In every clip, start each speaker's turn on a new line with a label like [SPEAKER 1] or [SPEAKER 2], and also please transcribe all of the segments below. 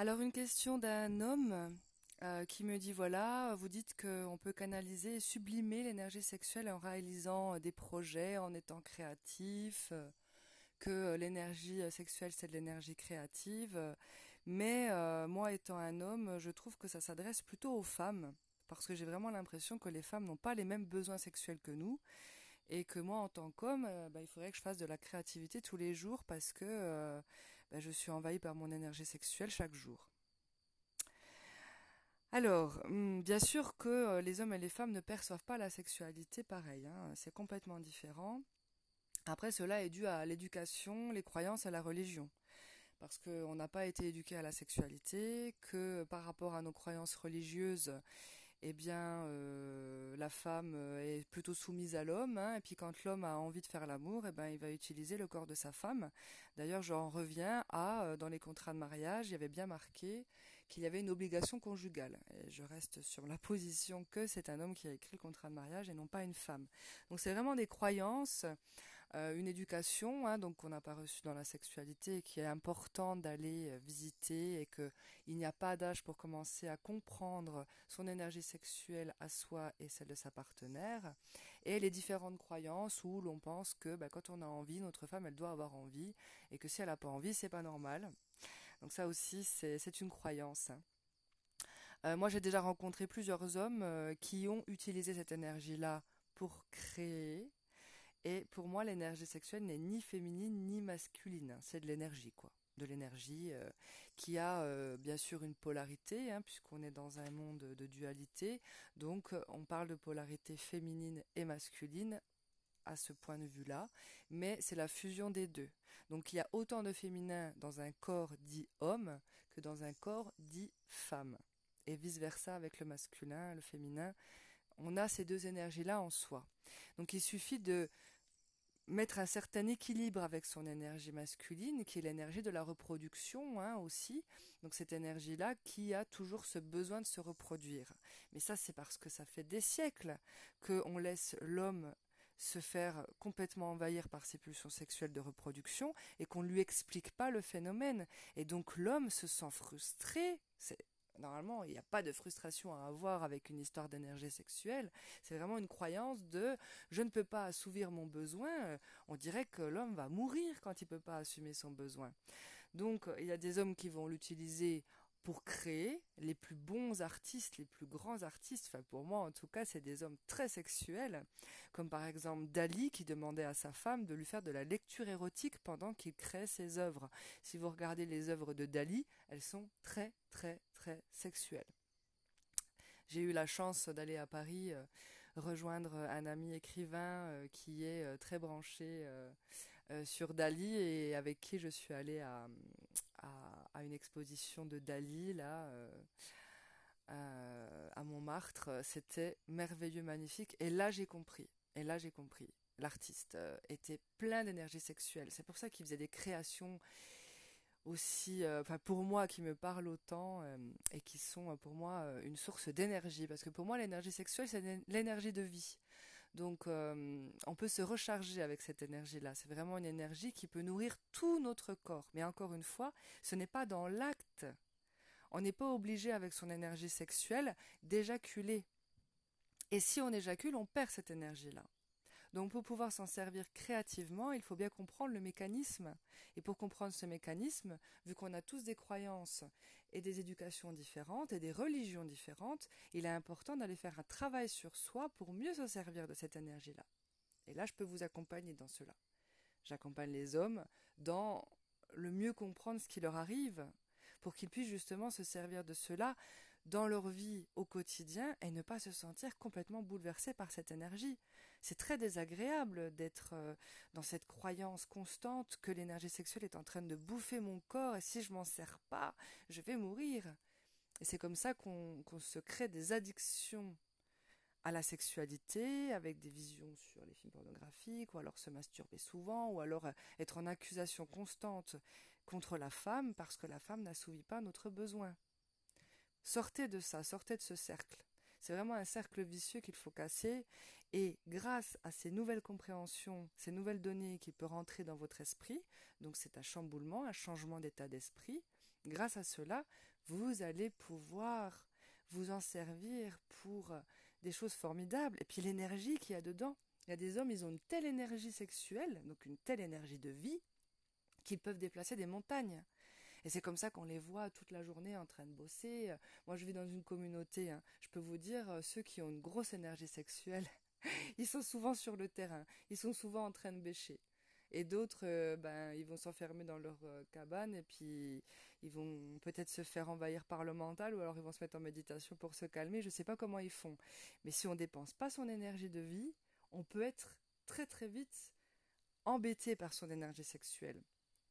[SPEAKER 1] Alors une question d'un homme euh, qui me dit voilà, vous dites qu'on peut canaliser et sublimer l'énergie sexuelle en réalisant des projets, en étant créatif, euh, que l'énergie sexuelle c'est de l'énergie créative, mais euh, moi étant un homme, je trouve que ça s'adresse plutôt aux femmes parce que j'ai vraiment l'impression que les femmes n'ont pas les mêmes besoins sexuels que nous et que moi en tant qu'homme, bah, il faudrait que je fasse de la créativité tous les jours parce que bah, je suis envahie par mon énergie sexuelle chaque jour. Alors, hmm, bien sûr que euh, les hommes et les femmes ne perçoivent pas la sexualité pareil, hein, c'est complètement différent. Après, cela est dû à l'éducation, les croyances et la religion. Parce qu'on n'a pas été éduqué à la sexualité, que par rapport à nos croyances religieuses, eh bien, euh, la femme euh, est plutôt soumise à l'homme, hein, et puis quand l'homme a envie de faire l'amour, eh ben, il va utiliser le corps de sa femme. D'ailleurs, j'en reviens à, euh, dans les contrats de mariage, il y avait bien marqué qu'il y avait une obligation conjugale. Et je reste sur la position que c'est un homme qui a écrit le contrat de mariage et non pas une femme. Donc c'est vraiment des croyances euh, une éducation hein, donc qu'on n'a pas reçue dans la sexualité et qui est importante d'aller euh, visiter et que il n'y a pas d'âge pour commencer à comprendre son énergie sexuelle à soi et celle de sa partenaire et les différentes croyances où l'on pense que bah, quand on a envie notre femme elle doit avoir envie et que si elle n'a pas envie c'est pas normal. Donc ça aussi c'est une croyance. Euh, moi j'ai déjà rencontré plusieurs hommes qui ont utilisé cette énergie là pour créer et pour moi, l'énergie sexuelle n'est ni féminine ni masculine. C'est de l'énergie, quoi. De l'énergie euh, qui a euh, bien sûr une polarité, hein, puisqu'on est dans un monde de dualité. Donc, euh, on parle de polarité féminine et masculine à ce point de vue-là, mais c'est la fusion des deux. Donc il y a autant de féminin dans un corps dit homme que dans un corps dit femme. Et vice-versa avec le masculin, le féminin, on a ces deux énergies-là en soi. Donc il suffit de mettre un certain équilibre avec son énergie masculine, qui est l'énergie de la reproduction hein, aussi. Donc cette énergie-là qui a toujours ce besoin de se reproduire. Mais ça, c'est parce que ça fait des siècles qu'on laisse l'homme se faire complètement envahir par ses pulsions sexuelles de reproduction et qu'on ne lui explique pas le phénomène. Et donc l'homme se sent frustré, Normalement, il n'y a pas de frustration à avoir avec une histoire d'énergie sexuelle. C'est vraiment une croyance de je ne peux pas assouvir mon besoin. On dirait que l'homme va mourir quand il ne peut pas assumer son besoin. Donc, il y a des hommes qui vont l'utiliser pour créer les plus bons artistes, les plus grands artistes, enfin pour moi en tout cas c'est des hommes très sexuels, comme par exemple Dali qui demandait à sa femme de lui faire de la lecture érotique pendant qu'il crée ses œuvres. Si vous regardez les œuvres de Dali, elles sont très très très sexuelles. J'ai eu la chance d'aller à Paris euh, rejoindre un ami écrivain euh, qui est euh, très branché sur Dali et avec qui je suis allée à, à, une exposition de Dali là à Montmartre. C'était merveilleux, magnifique. Et là j'ai compris. Et là j'ai compris. L'artiste était plein d'énergie sexuelle. C'est pour ça qu'il faisait des créations aussi, euh, enfin pour moi qui me parlent autant euh, et qui sont euh, pour moi une source d'énergie, parce que pour moi l'énergie sexuelle c'est l'énergie de vie. Donc on peut se recharger avec cette énergie-là. C'est vraiment une énergie qui peut nourrir tout notre corps. Mais encore une fois, ce n'est pas dans l'acte. On n'est pas obligé avec son énergie sexuelle d'éjaculer. Et si on éjacule, on perd cette énergie-là. Donc pour pouvoir s'en servir créativement, il faut bien comprendre le mécanisme. Et pour comprendre ce mécanisme, vu qu'on a tous des croyances et des éducations différentes et des religions différentes, il est important d'aller faire un travail sur soi pour mieux se servir de cette énergie-là. Et là, je peux vous accompagner dans cela. J'accompagne les hommes dans le mieux comprendre ce qui leur arrive, pour qu'ils puissent justement se servir de cela dans leur vie au quotidien et ne pas se sentir complètement bouleversés par cette énergie. C'est très désagréable d'être euh, dans cette croyance constante que l'énergie sexuelle est en train de bouffer mon corps et si je m'en sers pas, je vais mourir. Et c'est comme ça qu'on se crée des addictions à la sexualité, avec des visions sur les films pornographiques, ou alors se masturber souvent, ou alors euh, être en accusation constante contre la femme parce que la femme n'assouvit pas notre besoin. Sortez de ça, sortez de ce cercle. C'est vraiment un cercle vicieux qu'il faut casser Et grâce à ces nouvelles compréhensions, ces nouvelles données qui peuvent rentrer dans votre esprit, donc c'est un chamboulement, un changement d'état d'esprit, grâce à cela, vous allez pouvoir vous en servir pour des choses formidables. Et puis l'énergie qu'il y a dedans. Il y a des hommes, ils ont une telle énergie sexuelle, donc une telle énergie de vie, qu'ils peuvent déplacer des montagnes. Et c'est comme ça qu'on les voit toute la journée en train de bosser. Moi, je vis dans une communauté. Hein. Je peux vous dire, euh, ceux qui ont une grosse énergie sexuelle, ils sont souvent sur le terrain. Ils sont souvent en train de bêcher. Et d'autres, euh, ben, ils vont s'enfermer dans leur euh, cabane et puis ils vont peut-être se faire envahir par le mental ou alors ils vont se mettre en méditation pour se calmer. Je ne sais pas comment ils font. Mais si on dépense pas son énergie de vie, on peut être très très vite embêté par son énergie sexuelle.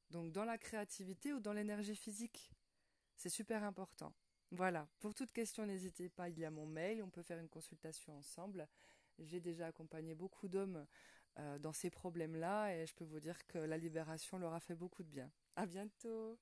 [SPEAKER 1] Donc dans la créativité ou dans l'énergie physique. C'est super important. Voilà, pour toute question, n'hésitez pas, il y a mon mail, on peut faire une consultation ensemble. J'ai déjà accompagné beaucoup d'hommes euh, dans ces problèmes-là et je peux vous dire que la libération leur a fait beaucoup de bien. À bientôt!